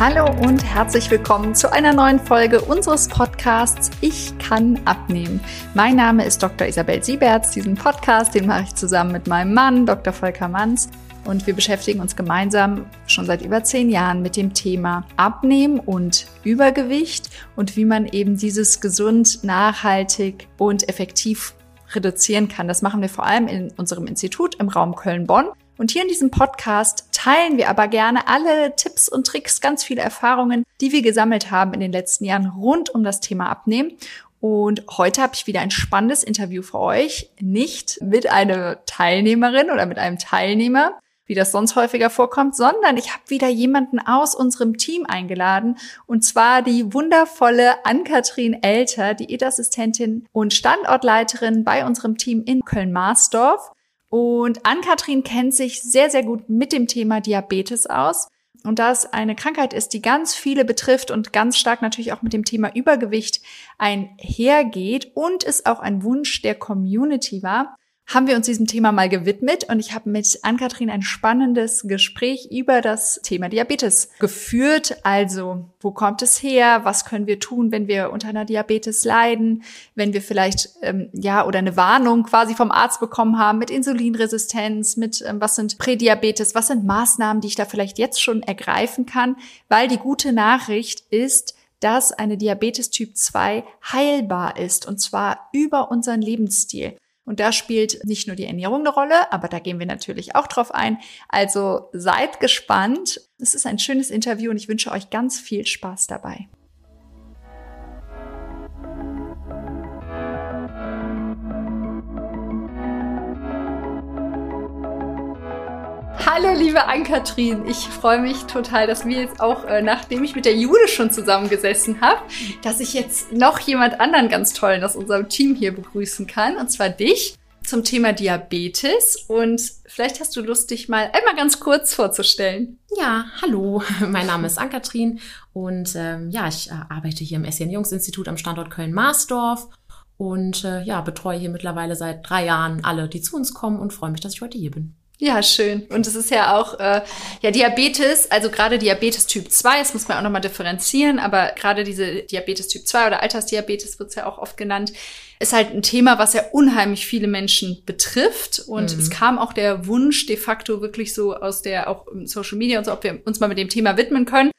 Hallo und herzlich willkommen zu einer neuen Folge unseres Podcasts Ich kann abnehmen. Mein Name ist Dr. Isabel Sieberts. Diesen Podcast, den mache ich zusammen mit meinem Mann, Dr. Volker Manns. Und wir beschäftigen uns gemeinsam schon seit über zehn Jahren mit dem Thema Abnehmen und Übergewicht und wie man eben dieses gesund, nachhaltig und effektiv reduzieren kann. Das machen wir vor allem in unserem Institut im Raum Köln-Bonn. Und hier in diesem Podcast teilen wir aber gerne alle Tipps und Tricks, ganz viele Erfahrungen, die wir gesammelt haben in den letzten Jahren rund um das Thema Abnehmen. Und heute habe ich wieder ein spannendes Interview für euch. Nicht mit einer Teilnehmerin oder mit einem Teilnehmer, wie das sonst häufiger vorkommt, sondern ich habe wieder jemanden aus unserem Team eingeladen und zwar die wundervolle Ann-Kathrin Elter, Diätassistentin und Standortleiterin bei unserem Team in Köln-Marsdorf. Und Ann-Kathrin kennt sich sehr, sehr gut mit dem Thema Diabetes aus. Und da es eine Krankheit ist, die ganz viele betrifft und ganz stark natürlich auch mit dem Thema Übergewicht einhergeht und es auch ein Wunsch der Community war, haben wir uns diesem Thema mal gewidmet und ich habe mit Ann-Kathrin ein spannendes Gespräch über das Thema Diabetes geführt. Also, wo kommt es her? Was können wir tun, wenn wir unter einer Diabetes leiden? Wenn wir vielleicht, ähm, ja, oder eine Warnung quasi vom Arzt bekommen haben mit Insulinresistenz, mit ähm, was sind Prädiabetes, was sind Maßnahmen, die ich da vielleicht jetzt schon ergreifen kann? Weil die gute Nachricht ist, dass eine Diabetes Typ 2 heilbar ist und zwar über unseren Lebensstil. Und da spielt nicht nur die Ernährung eine Rolle, aber da gehen wir natürlich auch drauf ein. Also seid gespannt. Es ist ein schönes Interview und ich wünsche euch ganz viel Spaß dabei. Hallo, liebe Ann-Kathrin. Ich freue mich total, dass wir jetzt auch, äh, nachdem ich mit der Jude schon zusammengesessen habe, dass ich jetzt noch jemand anderen ganz tollen aus unserem Team hier begrüßen kann, und zwar dich zum Thema Diabetes. Und vielleicht hast du Lust, dich mal einmal ganz kurz vorzustellen. Ja, hallo, mein Name ist Ann-Kathrin und ähm, ja, ich äh, arbeite hier im SCN Jungs-Institut am Standort Köln-Marsdorf und äh, ja, betreue hier mittlerweile seit drei Jahren alle, die zu uns kommen und freue mich, dass ich heute hier bin. Ja, schön. Und es ist ja auch, äh, ja, Diabetes, also gerade Diabetes Typ 2, das muss man auch nochmal differenzieren, aber gerade diese Diabetes Typ 2 oder Altersdiabetes wird's ja auch oft genannt, ist halt ein Thema, was ja unheimlich viele Menschen betrifft. Und mhm. es kam auch der Wunsch de facto wirklich so aus der, auch Social Media und so, ob wir uns mal mit dem Thema widmen können.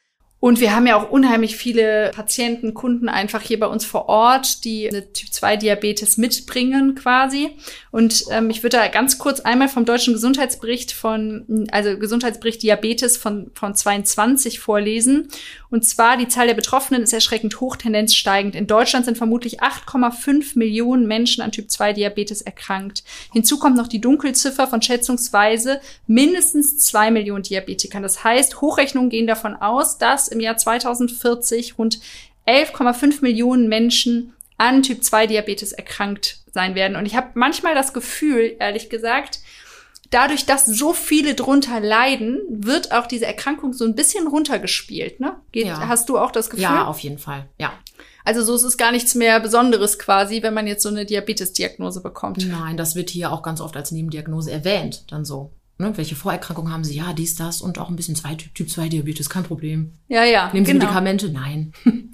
Und wir haben ja auch unheimlich viele Patienten, Kunden einfach hier bei uns vor Ort, die eine Typ-2-Diabetes mitbringen quasi. Und ähm, ich würde da ganz kurz einmal vom deutschen Gesundheitsbericht von, also Gesundheitsbericht Diabetes von, von 22 vorlesen. Und zwar die Zahl der Betroffenen ist erschreckend hoch, Tendenz steigend. In Deutschland sind vermutlich 8,5 Millionen Menschen an Typ-2-Diabetes erkrankt. Hinzu kommt noch die Dunkelziffer von schätzungsweise mindestens zwei Millionen Diabetikern. Das heißt, Hochrechnungen gehen davon aus, dass im Jahr 2040 rund 11,5 Millionen Menschen an Typ 2 Diabetes erkrankt sein werden. Und ich habe manchmal das Gefühl, ehrlich gesagt, dadurch, dass so viele drunter leiden, wird auch diese Erkrankung so ein bisschen runtergespielt. Ne? Geht, ja. Hast du auch das Gefühl? Ja, auf jeden Fall. Ja. Also so ist es gar nichts mehr Besonderes quasi, wenn man jetzt so eine Diabetes-Diagnose bekommt. Nein, das wird hier auch ganz oft als Nebendiagnose erwähnt, dann so. Ne, welche Vorerkrankungen haben Sie? Ja, dies, das und auch ein bisschen zwei, Typ 2 Diabetes, kein Problem. Ja, ja. Nehmen Sie genau. Medikamente? Nein.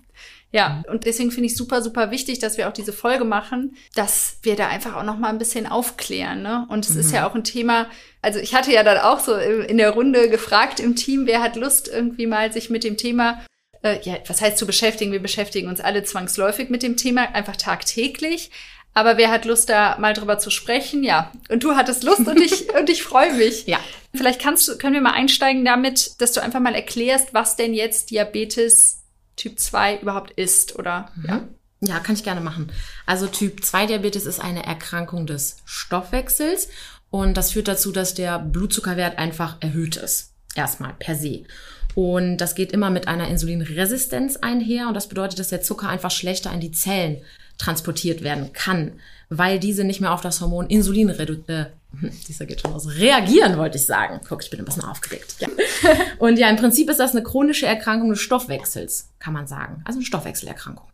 Ja, und deswegen finde ich super, super wichtig, dass wir auch diese Folge machen, dass wir da einfach auch noch mal ein bisschen aufklären. Ne? Und es mhm. ist ja auch ein Thema, also ich hatte ja dann auch so in der Runde gefragt im Team, wer hat Lust irgendwie mal sich mit dem Thema äh, ja, was heißt zu beschäftigen? Wir beschäftigen uns alle zwangsläufig mit dem Thema, einfach tagtäglich. Aber wer hat Lust, da mal drüber zu sprechen? Ja. Und du hattest Lust und ich, und ich freue mich. Ja. Vielleicht kannst du, können wir mal einsteigen damit, dass du einfach mal erklärst, was denn jetzt Diabetes Typ 2 überhaupt ist, oder? Mhm. Ja. Ja, kann ich gerne machen. Also Typ 2 Diabetes ist eine Erkrankung des Stoffwechsels und das führt dazu, dass der Blutzuckerwert einfach erhöht ist. Erstmal per se. Und das geht immer mit einer Insulinresistenz einher und das bedeutet, dass der Zucker einfach schlechter in die Zellen transportiert werden kann, weil diese nicht mehr auf das Hormon Insulin äh, dieser geht schon aus, reagieren, wollte ich sagen. Guck, ich bin ein bisschen aufgeregt. Ja. Und ja, im Prinzip ist das eine chronische Erkrankung des Stoffwechsels, kann man sagen. Also eine Stoffwechselerkrankung.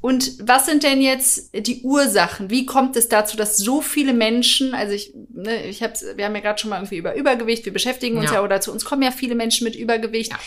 Und was sind denn jetzt die Ursachen? Wie kommt es dazu, dass so viele Menschen, also ich, ne, ich hab's, wir haben ja gerade schon mal irgendwie über Übergewicht, wir beschäftigen uns ja. ja, oder zu uns kommen ja viele Menschen mit Übergewicht. Ja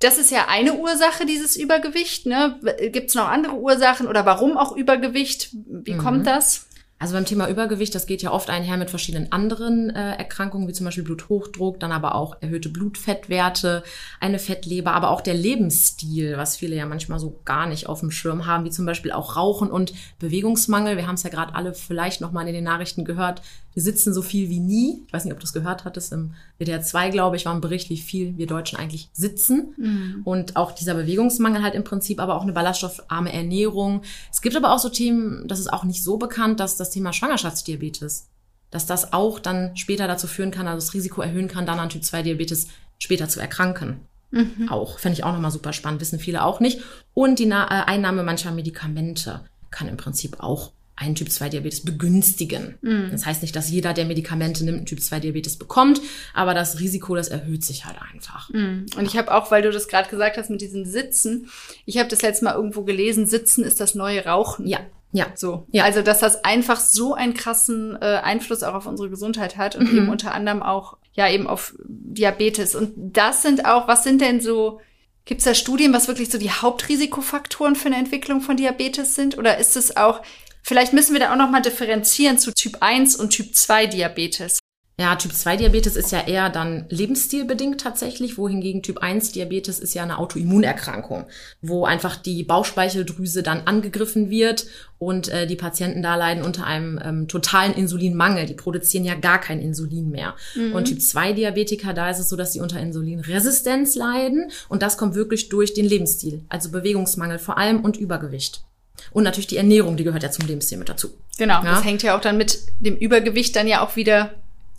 das ist ja eine Ursache, dieses Übergewicht. Ne? Gibt es noch andere Ursachen oder warum auch Übergewicht? Wie mhm. kommt das? Also beim Thema Übergewicht, das geht ja oft einher mit verschiedenen anderen äh, Erkrankungen, wie zum Beispiel Bluthochdruck, dann aber auch erhöhte Blutfettwerte, eine Fettleber, aber auch der Lebensstil, was viele ja manchmal so gar nicht auf dem Schirm haben, wie zum Beispiel auch Rauchen und Bewegungsmangel. Wir haben es ja gerade alle vielleicht nochmal in den Nachrichten gehört. Wir sitzen so viel wie nie. Ich weiß nicht, ob du es gehört hattest. Im WDR 2, glaube ich, war ein Bericht, wie viel wir Deutschen eigentlich sitzen. Mhm. Und auch dieser Bewegungsmangel halt im Prinzip, aber auch eine ballaststoffarme Ernährung. Es gibt aber auch so Themen, das ist auch nicht so bekannt, dass das Thema Schwangerschaftsdiabetes, dass das auch dann später dazu führen kann, also das Risiko erhöhen kann, dann an Typ 2 Diabetes später zu erkranken. Mhm. Auch, fände ich auch nochmal super spannend, wissen viele auch nicht. Und die Na äh, Einnahme mancher Medikamente kann im Prinzip auch einen Typ-2-Diabetes begünstigen. Mm. Das heißt nicht, dass jeder, der Medikamente nimmt, einen Typ-2-Diabetes bekommt, aber das Risiko, das erhöht sich halt einfach. Mm. Und ich habe auch, weil du das gerade gesagt hast mit diesen Sitzen, ich habe das letzte Mal irgendwo gelesen, Sitzen ist das neue Rauchen. Ja. Ja. So. Ja. Also, dass das einfach so einen krassen äh, Einfluss auch auf unsere Gesundheit hat und mhm. eben unter anderem auch, ja, eben auf Diabetes. Und das sind auch, was sind denn so, Gibt es da Studien, was wirklich so die Hauptrisikofaktoren für eine Entwicklung von Diabetes sind? Oder ist es auch, Vielleicht müssen wir da auch nochmal differenzieren zu Typ 1 und Typ 2 Diabetes. Ja, Typ 2 Diabetes ist ja eher dann lebensstilbedingt tatsächlich, wohingegen Typ 1 Diabetes ist ja eine Autoimmunerkrankung, wo einfach die Bauchspeicheldrüse dann angegriffen wird und äh, die Patienten da leiden unter einem ähm, totalen Insulinmangel. Die produzieren ja gar kein Insulin mehr. Mhm. Und Typ 2 Diabetiker, da ist es so, dass sie unter Insulinresistenz leiden und das kommt wirklich durch den Lebensstil, also Bewegungsmangel vor allem und Übergewicht. Und natürlich die Ernährung, die gehört ja zum Lebensstil mit dazu. Genau, ja? das hängt ja auch dann mit dem Übergewicht dann ja auch wieder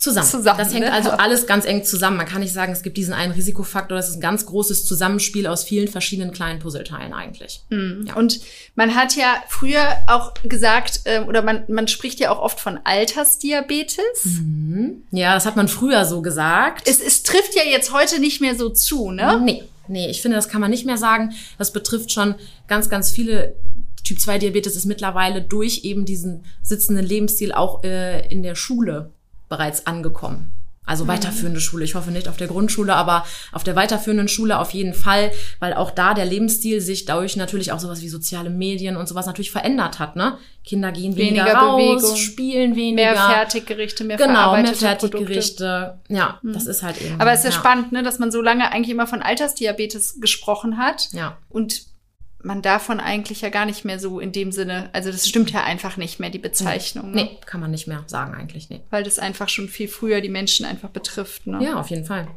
zusammen. zusammen das hängt ne? also alles ganz eng zusammen. Man kann nicht sagen, es gibt diesen einen Risikofaktor. Das ist ein ganz großes Zusammenspiel aus vielen verschiedenen kleinen Puzzleteilen eigentlich. Mhm. Ja. Und man hat ja früher auch gesagt, äh, oder man, man spricht ja auch oft von Altersdiabetes. Mhm. Ja, das hat man früher so gesagt. Es, es trifft ja jetzt heute nicht mehr so zu, ne? Nee. Nee, ich finde, das kann man nicht mehr sagen. Das betrifft schon ganz, ganz viele Typ 2 Diabetes ist mittlerweile durch eben diesen sitzenden Lebensstil auch äh, in der Schule bereits angekommen. Also mhm. weiterführende Schule. Ich hoffe nicht auf der Grundschule, aber auf der weiterführenden Schule auf jeden Fall, weil auch da der Lebensstil sich dadurch natürlich auch sowas wie soziale Medien und sowas natürlich verändert hat. Ne? Kinder gehen weniger, weniger raus, Bewegung, spielen weniger. Mehr Fertiggerichte, mehr Genau, mehr Fertiggerichte. Produkte. Ja, mhm. das ist halt eben. Aber es ist ja, ja spannend, ne, dass man so lange eigentlich immer von Altersdiabetes gesprochen hat. Ja. Und man davon eigentlich ja gar nicht mehr so in dem Sinne, also das stimmt ja einfach nicht mehr, die Bezeichnung. Ne? Nee, kann man nicht mehr sagen eigentlich, nee. Weil das einfach schon viel früher die Menschen einfach betrifft. Ne? Ja, auf jeden Fall.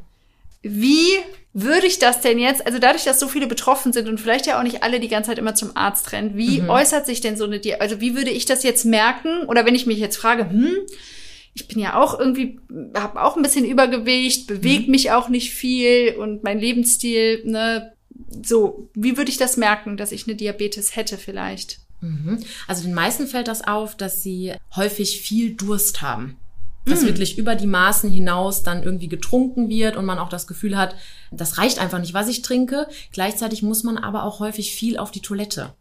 Wie würde ich das denn jetzt, also dadurch, dass so viele betroffen sind und vielleicht ja auch nicht alle die ganze Zeit immer zum Arzt rennen, wie mhm. äußert sich denn so eine, also wie würde ich das jetzt merken? Oder wenn ich mich jetzt frage, hm, ich bin ja auch irgendwie, habe auch ein bisschen Übergewicht, bewege mhm. mich auch nicht viel und mein Lebensstil, ne, so, wie würde ich das merken, dass ich eine Diabetes hätte vielleicht? Mhm. Also den meisten fällt das auf, dass sie häufig viel Durst haben. Dass mm. wirklich über die Maßen hinaus dann irgendwie getrunken wird und man auch das Gefühl hat, das reicht einfach nicht, was ich trinke. Gleichzeitig muss man aber auch häufig viel auf die Toilette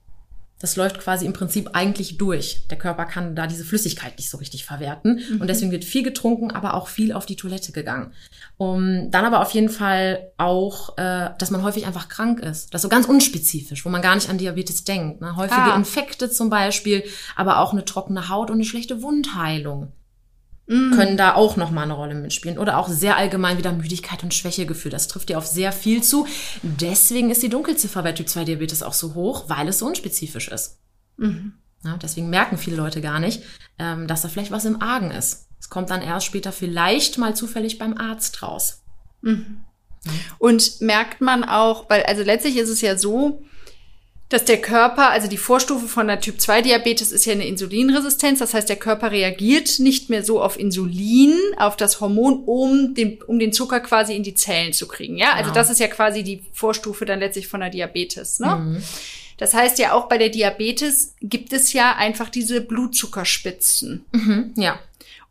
das läuft quasi im Prinzip eigentlich durch. Der Körper kann da diese Flüssigkeit nicht so richtig verwerten. Mhm. Und deswegen wird viel getrunken, aber auch viel auf die Toilette gegangen. Um, dann aber auf jeden Fall auch, äh, dass man häufig einfach krank ist. Das ist so ganz unspezifisch, wo man gar nicht an Diabetes denkt. Ne? Häufige ah. Infekte zum Beispiel, aber auch eine trockene Haut und eine schlechte Wundheilung. Können da auch nochmal eine Rolle mitspielen. Oder auch sehr allgemein wieder Müdigkeit und Schwächegefühl. Das trifft dir auf sehr viel zu. Deswegen ist die Dunkelziffer bei Typ 2 Diabetes auch so hoch, weil es so unspezifisch ist. Mhm. Ja, deswegen merken viele Leute gar nicht, ähm, dass da vielleicht was im Argen ist. Es kommt dann erst später vielleicht mal zufällig beim Arzt raus. Mhm. Und merkt man auch, weil also letztlich ist es ja so, dass der Körper, also die Vorstufe von der Typ 2 Diabetes ist ja eine Insulinresistenz. Das heißt, der Körper reagiert nicht mehr so auf Insulin, auf das Hormon, um den, um den Zucker quasi in die Zellen zu kriegen. Ja, also genau. das ist ja quasi die Vorstufe dann letztlich von der Diabetes. Ne? Mhm. Das heißt ja auch bei der Diabetes gibt es ja einfach diese Blutzuckerspitzen. Mhm, ja.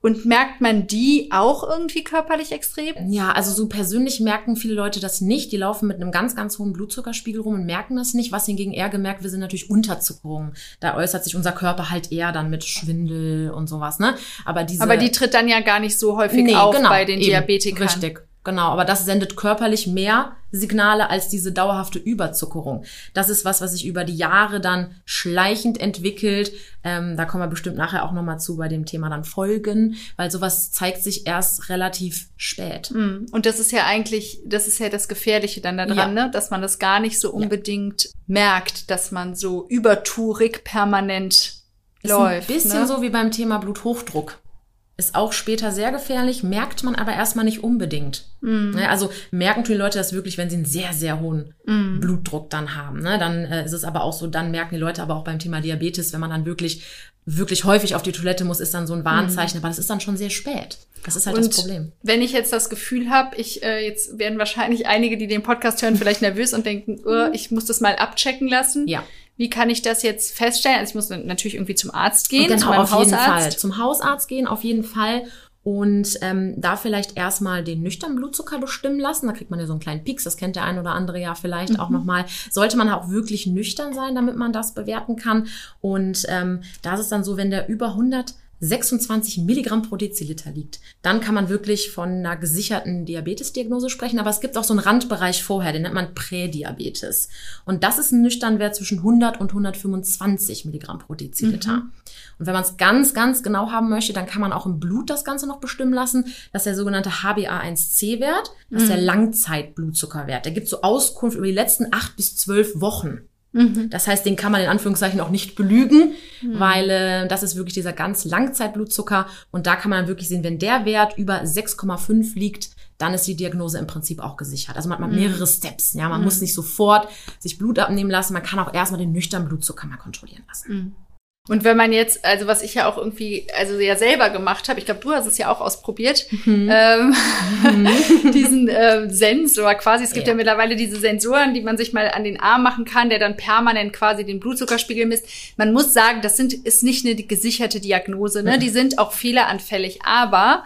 Und merkt man die auch irgendwie körperlich extrem? Ja, also so persönlich merken viele Leute das nicht. Die laufen mit einem ganz, ganz hohen Blutzuckerspiegel rum und merken das nicht. Was hingegen eher gemerkt, wir sind natürlich Unterzuckerung. Da äußert sich unser Körper halt eher dann mit Schwindel und sowas, ne? Aber diese. Aber die tritt dann ja gar nicht so häufig nee, auf genau, bei den eben, Diabetikern. Richtig. Genau, aber das sendet körperlich mehr Signale als diese dauerhafte Überzuckerung. Das ist was, was sich über die Jahre dann schleichend entwickelt. Ähm, da kommen wir bestimmt nachher auch nochmal zu bei dem Thema dann Folgen, weil sowas zeigt sich erst relativ spät. Mm. Und das ist ja eigentlich, das ist ja das Gefährliche dann daran, ja. ne? dass man das gar nicht so unbedingt ja. merkt, dass man so übertourig permanent ist läuft. Ein bisschen ne? so wie beim Thema Bluthochdruck ist auch später sehr gefährlich, merkt man aber erstmal nicht unbedingt. Mm. Also merken die Leute das wirklich, wenn sie einen sehr, sehr hohen mm. Blutdruck dann haben. Ne? Dann äh, ist es aber auch so, dann merken die Leute aber auch beim Thema Diabetes, wenn man dann wirklich, wirklich häufig auf die Toilette muss, ist dann so ein Warnzeichen, mm. aber das ist dann schon sehr spät. Das ist halt Und das Problem. Wenn ich jetzt das Gefühl habe, ich äh, jetzt werden wahrscheinlich einige, die den Podcast hören, vielleicht nervös und denken, oh, ich muss das mal abchecken lassen. Ja. Wie kann ich das jetzt feststellen? Also ich muss natürlich irgendwie zum Arzt gehen, genau, zu meinem auf Hausarzt. jeden Fall. Zum Hausarzt gehen, auf jeden Fall. Und ähm, da vielleicht erstmal den nüchternen Blutzucker bestimmen lassen. Da kriegt man ja so einen kleinen Pieks, das kennt der ein oder andere ja vielleicht mhm. auch nochmal. Sollte man auch wirklich nüchtern sein, damit man das bewerten kann. Und ähm, da ist es dann so, wenn der über 100 26 Milligramm pro Deziliter liegt, dann kann man wirklich von einer gesicherten Diabetesdiagnose sprechen. Aber es gibt auch so einen Randbereich vorher, den nennt man Prädiabetes. Und das ist ein Nüchternwert zwischen 100 und 125 Milligramm pro Deziliter. Mhm. Und wenn man es ganz, ganz genau haben möchte, dann kann man auch im Blut das Ganze noch bestimmen lassen. Das ist der sogenannte HbA1c-Wert. Das ist der mhm. Langzeitblutzuckerwert. Der gibt so Auskunft über die letzten acht bis zwölf Wochen. Mhm. Das heißt, den kann man in Anführungszeichen auch nicht belügen, mhm. weil äh, das ist wirklich dieser ganz Langzeitblutzucker und da kann man wirklich sehen, wenn der Wert über 6,5 liegt, dann ist die Diagnose im Prinzip auch gesichert. Also man hat mhm. mehrere Steps. Ja, man mhm. muss nicht sofort sich Blut abnehmen lassen, man kann auch erstmal den nüchternen Blutzucker mal kontrollieren lassen. Und wenn man jetzt, also was ich ja auch irgendwie, also ja selber gemacht habe, ich glaube, du hast es ja auch ausprobiert, mhm. Ähm, mhm. diesen äh, Sensor quasi. Es gibt ja. ja. mittlerweile diese Sensoren, die man sich mal an den Arm machen kann, der dann permanent quasi den Blutzuckerspiegel misst. Man muss sagen, das sind, ist nicht eine gesicherte Diagnose, ne? Mhm. Die sind auch fehleranfällig, aber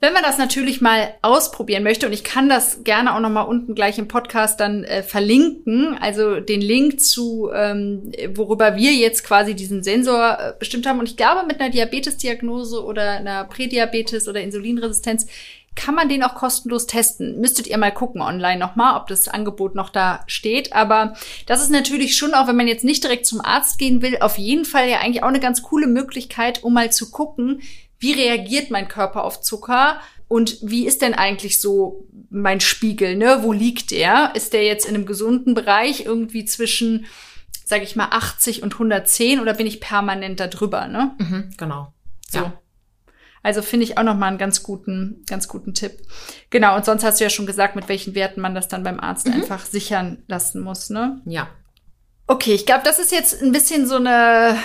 wenn man das natürlich mal ausprobieren möchte, und ich kann das gerne auch noch mal unten gleich im Podcast dann äh, verlinken, also den Link zu, ähm, worüber wir jetzt quasi diesen Sensor äh, bestimmt haben. Und ich glaube, mit einer Diabetesdiagnose oder einer Prädiabetes oder Insulinresistenz kann man den auch kostenlos testen. Müsstet ihr mal gucken online nochmal, ob das Angebot noch da steht. Aber das ist natürlich schon, auch wenn man jetzt nicht direkt zum Arzt gehen will, auf jeden Fall ja eigentlich auch eine ganz coole Möglichkeit, um mal zu gucken, wie reagiert mein Körper auf Zucker und wie ist denn eigentlich so mein Spiegel, ne? Wo liegt der? Ist der jetzt in einem gesunden Bereich irgendwie zwischen, sage ich mal, 80 und 110 oder bin ich permanent da drüber, ne? Mhm, genau. So. Ja. Also finde ich auch noch mal einen ganz guten, ganz guten Tipp. Genau. Und sonst hast du ja schon gesagt, mit welchen Werten man das dann beim Arzt mhm. einfach sichern lassen muss, ne? Ja. Okay, ich glaube, das ist jetzt ein bisschen so eine,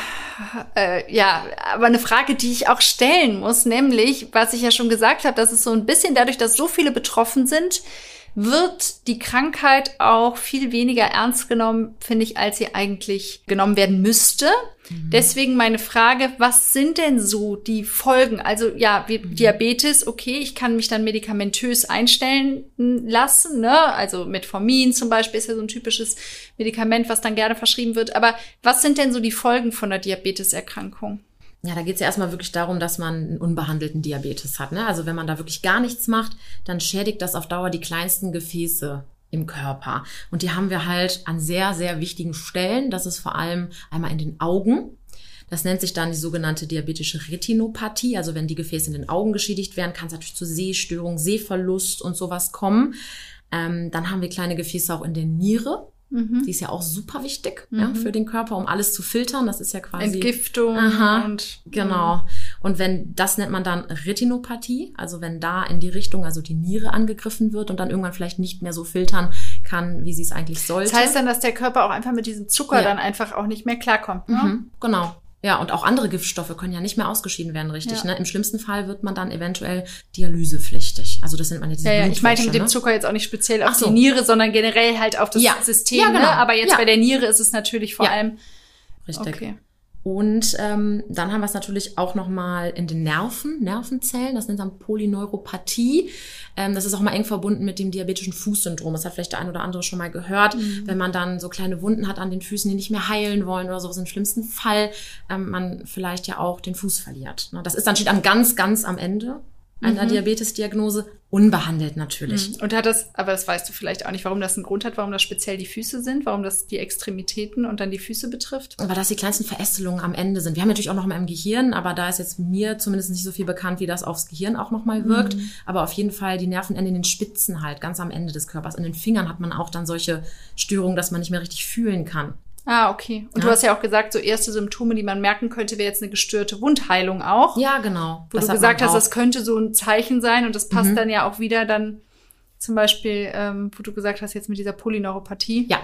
äh, ja, aber eine Frage, die ich auch stellen muss, nämlich, was ich ja schon gesagt habe, dass es so ein bisschen dadurch, dass so viele betroffen sind, wird die Krankheit auch viel weniger ernst genommen, finde ich, als sie eigentlich genommen werden müsste. Mhm. Deswegen meine Frage, was sind denn so die Folgen? Also ja, wie mhm. Diabetes, okay, ich kann mich dann medikamentös einstellen lassen, ne? Also Metformin zum Beispiel ist ja so ein typisches Medikament, was dann gerne verschrieben wird. Aber was sind denn so die Folgen von der Diabeteserkrankung? Ja, da geht es ja erstmal wirklich darum, dass man einen unbehandelten Diabetes hat. Ne? Also wenn man da wirklich gar nichts macht, dann schädigt das auf Dauer die kleinsten Gefäße im Körper. Und die haben wir halt an sehr, sehr wichtigen Stellen. Das ist vor allem einmal in den Augen. Das nennt sich dann die sogenannte diabetische Retinopathie. Also wenn die Gefäße in den Augen geschädigt werden, kann es natürlich zu Sehstörungen, Sehverlust und sowas kommen. Ähm, dann haben wir kleine Gefäße auch in der Niere. Mhm. Die ist ja auch super wichtig mhm. ja, für den Körper, um alles zu filtern. Das ist ja quasi Entgiftung aha, und genau. Und wenn das nennt man dann Retinopathie, also wenn da in die Richtung, also die Niere angegriffen wird und dann irgendwann vielleicht nicht mehr so filtern kann, wie sie es eigentlich sollte. Das heißt dann, dass der Körper auch einfach mit diesem Zucker ja. dann einfach auch nicht mehr klarkommt. Ne? Mhm, genau. Ja, und auch andere Giftstoffe können ja nicht mehr ausgeschieden werden, richtig. Ja. Ne? Im schlimmsten Fall wird man dann eventuell dialysepflichtig. Also das nennt man jetzt diese ja, ja. Ich meinte mit dem ne? Zucker jetzt auch nicht speziell auf so. die Niere, sondern generell halt auf das ja. System. Ja, genau. ne? Aber jetzt bei der Niere ist es natürlich vor allem. Richtig. Okay. Und ähm, dann haben wir es natürlich auch nochmal in den Nerven, Nervenzellen, das nennt man Polyneuropathie. Ähm, das ist auch mal eng verbunden mit dem diabetischen Fußsyndrom. Das hat vielleicht der ein oder andere schon mal gehört. Mhm. Wenn man dann so kleine Wunden hat an den Füßen, die nicht mehr heilen wollen oder sowas, im schlimmsten Fall ähm, man vielleicht ja auch den Fuß verliert. Ne? Das ist dann steht am ganz, ganz am Ende einer mhm. Diabetesdiagnose, unbehandelt natürlich. Mhm. Und hat das, aber das weißt du vielleicht auch nicht, warum das einen Grund hat, warum das speziell die Füße sind, warum das die Extremitäten und dann die Füße betrifft? Aber das die kleinsten Verästelungen am Ende sind. Wir haben natürlich auch noch mal im Gehirn, aber da ist jetzt mir zumindest nicht so viel bekannt, wie das aufs Gehirn auch noch mal wirkt. Mhm. Aber auf jeden Fall die Nervenenden in den Spitzen halt, ganz am Ende des Körpers. In den Fingern hat man auch dann solche Störungen, dass man nicht mehr richtig fühlen kann. Ah, okay. Und ja. du hast ja auch gesagt, so erste Symptome, die man merken könnte, wäre jetzt eine gestörte Wundheilung auch. Ja, genau. Wo das du gesagt hast, das könnte so ein Zeichen sein und das passt mhm. dann ja auch wieder dann zum Beispiel, ähm, wo du gesagt hast, jetzt mit dieser Polyneuropathie. Ja.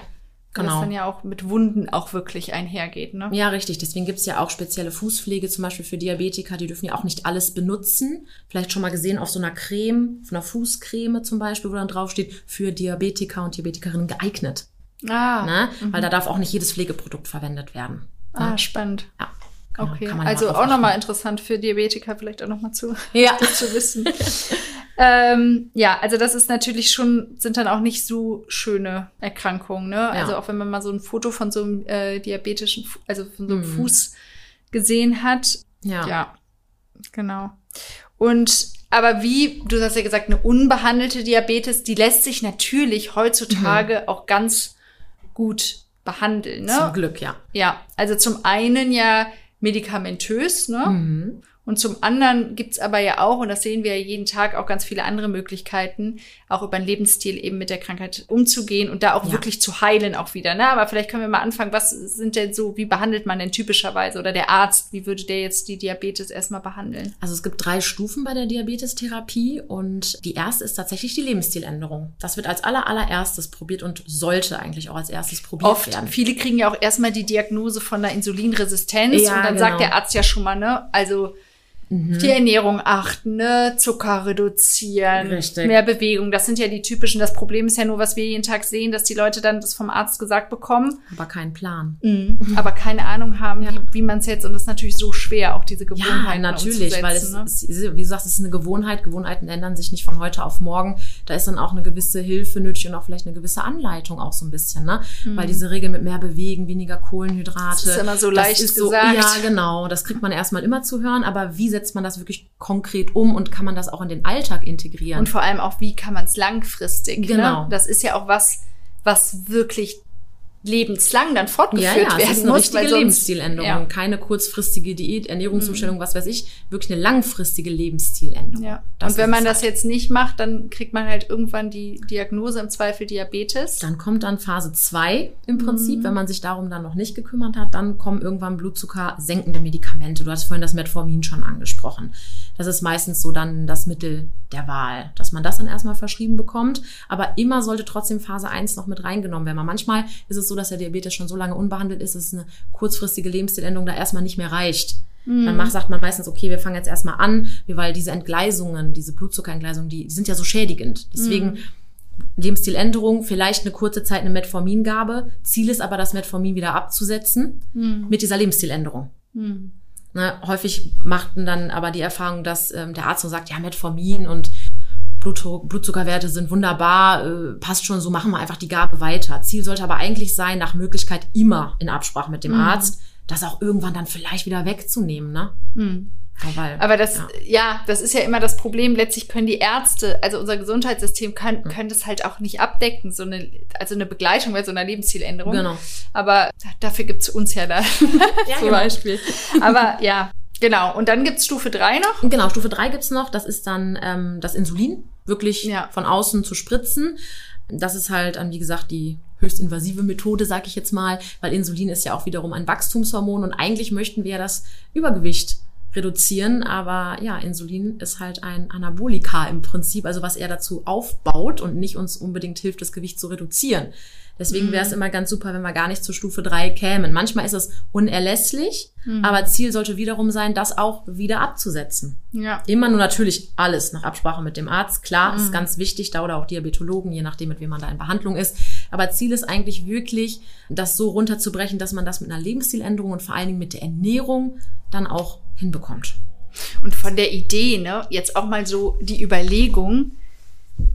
Genau. Das dann ja auch mit Wunden auch wirklich einhergeht, ne? Ja, richtig. Deswegen gibt's ja auch spezielle Fußpflege, zum Beispiel für Diabetiker, die dürfen ja auch nicht alles benutzen. Vielleicht schon mal gesehen auf so einer Creme, auf einer Fußcreme zum Beispiel, wo dann draufsteht, für Diabetiker und Diabetikerinnen geeignet. Ah. Ne? Mhm. Weil da darf auch nicht jedes Pflegeprodukt verwendet werden. Ah, ne? spannend. Ja. Genau, okay, also auch nochmal interessant für Diabetiker vielleicht auch nochmal zu, ja. zu wissen. ähm, ja, also das ist natürlich schon, sind dann auch nicht so schöne Erkrankungen, ne? Ja. Also auch wenn man mal so ein Foto von so einem äh, diabetischen, also von so einem mhm. Fuß gesehen hat. Ja. Ja, genau. Und aber wie, du hast ja gesagt, eine unbehandelte Diabetes, die lässt sich natürlich heutzutage mhm. auch ganz gut behandeln. Ne? Zum Glück, ja. Ja, also zum einen ja medikamentös, ne? Mhm. Und zum anderen gibt's aber ja auch, und das sehen wir ja jeden Tag, auch ganz viele andere Möglichkeiten, auch über einen Lebensstil eben mit der Krankheit umzugehen und da auch ja. wirklich zu heilen auch wieder. Ne? Aber vielleicht können wir mal anfangen, was sind denn so, wie behandelt man denn typischerweise oder der Arzt, wie würde der jetzt die Diabetes erstmal behandeln? Also es gibt drei Stufen bei der Diabetestherapie und die erste ist tatsächlich die Lebensstiländerung. Das wird als aller, allererstes probiert und sollte eigentlich auch als erstes probiert Oft, werden. Viele kriegen ja auch erstmal die Diagnose von der Insulinresistenz ja, und dann genau. sagt der Arzt ja schon mal, ne, also mhm. die Ernährung achten, ne? Zucker reduzieren, Richtig. mehr Bewegung. Das sind ja die typischen. Das Problem ist ja nur, was wir jeden Tag sehen, dass die Leute dann das vom Arzt gesagt bekommen. Aber keinen Plan. Mhm. Aber keine Ahnung haben, ja. wie, wie man es jetzt. Und das ist natürlich so schwer, auch diese Gewohnheiten Ja, natürlich, weil es, ne? ist, wie du sagst, es ist eine Gewohnheit. Gewohnheiten ändern sich nicht von heute auf morgen. Da ist dann auch eine gewisse Hilfe nötig und auch vielleicht eine gewisse Anleitung auch so ein bisschen, ne? Mhm. Weil diese Regel mit mehr Bewegen, weniger Kohlenhydrate. Das ist immer so leicht gesagt. ja, genau. Das kriegt man erstmal immer zu hören. Aber wie setzt man das wirklich konkret um und kann man das auch in den Alltag integrieren? Und vor allem auch, wie kann man es langfristig? Ne? Genau. Ne? Das ist ja auch was, was wirklich lebenslang dann fortgeführt ja, ja, werden ist eine muss, richtige Lebensstiländerung, ja. keine kurzfristige Diät, Ernährungsumstellung, mhm. was weiß ich, wirklich eine langfristige Lebensstiländerung. Ja. und wenn man das halt. jetzt nicht macht, dann kriegt man halt irgendwann die Diagnose im Zweifel Diabetes. Dann kommt dann Phase 2 im Prinzip, mhm. wenn man sich darum dann noch nicht gekümmert hat, dann kommen irgendwann Blutzucker senkende Medikamente. Du hast vorhin das Metformin schon angesprochen. Das ist meistens so dann das Mittel der Wahl, dass man das dann erstmal verschrieben bekommt, aber immer sollte trotzdem Phase 1 noch mit reingenommen werden. Manchmal ist es so, dass der Diabetes schon so lange unbehandelt ist, dass eine kurzfristige Lebensstiländerung da erstmal nicht mehr reicht. Mhm. Dann macht, sagt man meistens, okay, wir fangen jetzt erstmal an, weil diese Entgleisungen, diese Blutzuckerentgleisungen, die, die sind ja so schädigend. Deswegen mhm. Lebensstiländerung, vielleicht eine kurze Zeit eine Metformingabe. Ziel ist aber, das Metformin wieder abzusetzen mhm. mit dieser Lebensstiländerung. Mhm. Ne, häufig machten dann aber die Erfahrung, dass ähm, der Arzt so sagt, ja, Metformin und Blutzuckerwerte sind wunderbar, äh, passt schon, so machen wir einfach die Gabe weiter. Ziel sollte aber eigentlich sein, nach Möglichkeit immer in Absprache mit dem mhm. Arzt, das auch irgendwann dann vielleicht wieder wegzunehmen, ne? Mhm. Weil, aber das, ja. ja. das ist ja immer das Problem. Letztlich können die Ärzte, also unser Gesundheitssystem, kann, mhm. können das halt auch nicht abdecken, so eine, also eine Begleitung bei so einer Lebenszieländerung. Genau. Aber dafür gibt's uns ja da ja, zum genau. Beispiel. Aber ja, Genau, und dann gibt's Stufe 3 noch? Genau, Stufe 3 gibt's noch. Das ist dann ähm, das Insulin, wirklich ja. von außen zu spritzen. Das ist halt, wie gesagt, die höchst invasive Methode, sag ich jetzt mal, weil Insulin ist ja auch wiederum ein Wachstumshormon und eigentlich möchten wir ja das Übergewicht reduzieren, aber ja, Insulin ist halt ein Anabolika im Prinzip, also was er dazu aufbaut und nicht uns unbedingt hilft, das Gewicht zu reduzieren. Deswegen wäre es mhm. immer ganz super, wenn wir gar nicht zur Stufe 3 kämen. Manchmal ist es unerlässlich, mhm. aber Ziel sollte wiederum sein, das auch wieder abzusetzen. Ja. Immer nur natürlich alles nach Absprache mit dem Arzt. Klar, mhm. ist ganz wichtig, da oder auch Diabetologen, je nachdem, mit wem man da in Behandlung ist. Aber Ziel ist eigentlich wirklich, das so runterzubrechen, dass man das mit einer Lebensstiländerung und vor allen Dingen mit der Ernährung dann auch hinbekommt. Und von der Idee, ne, jetzt auch mal so die Überlegung,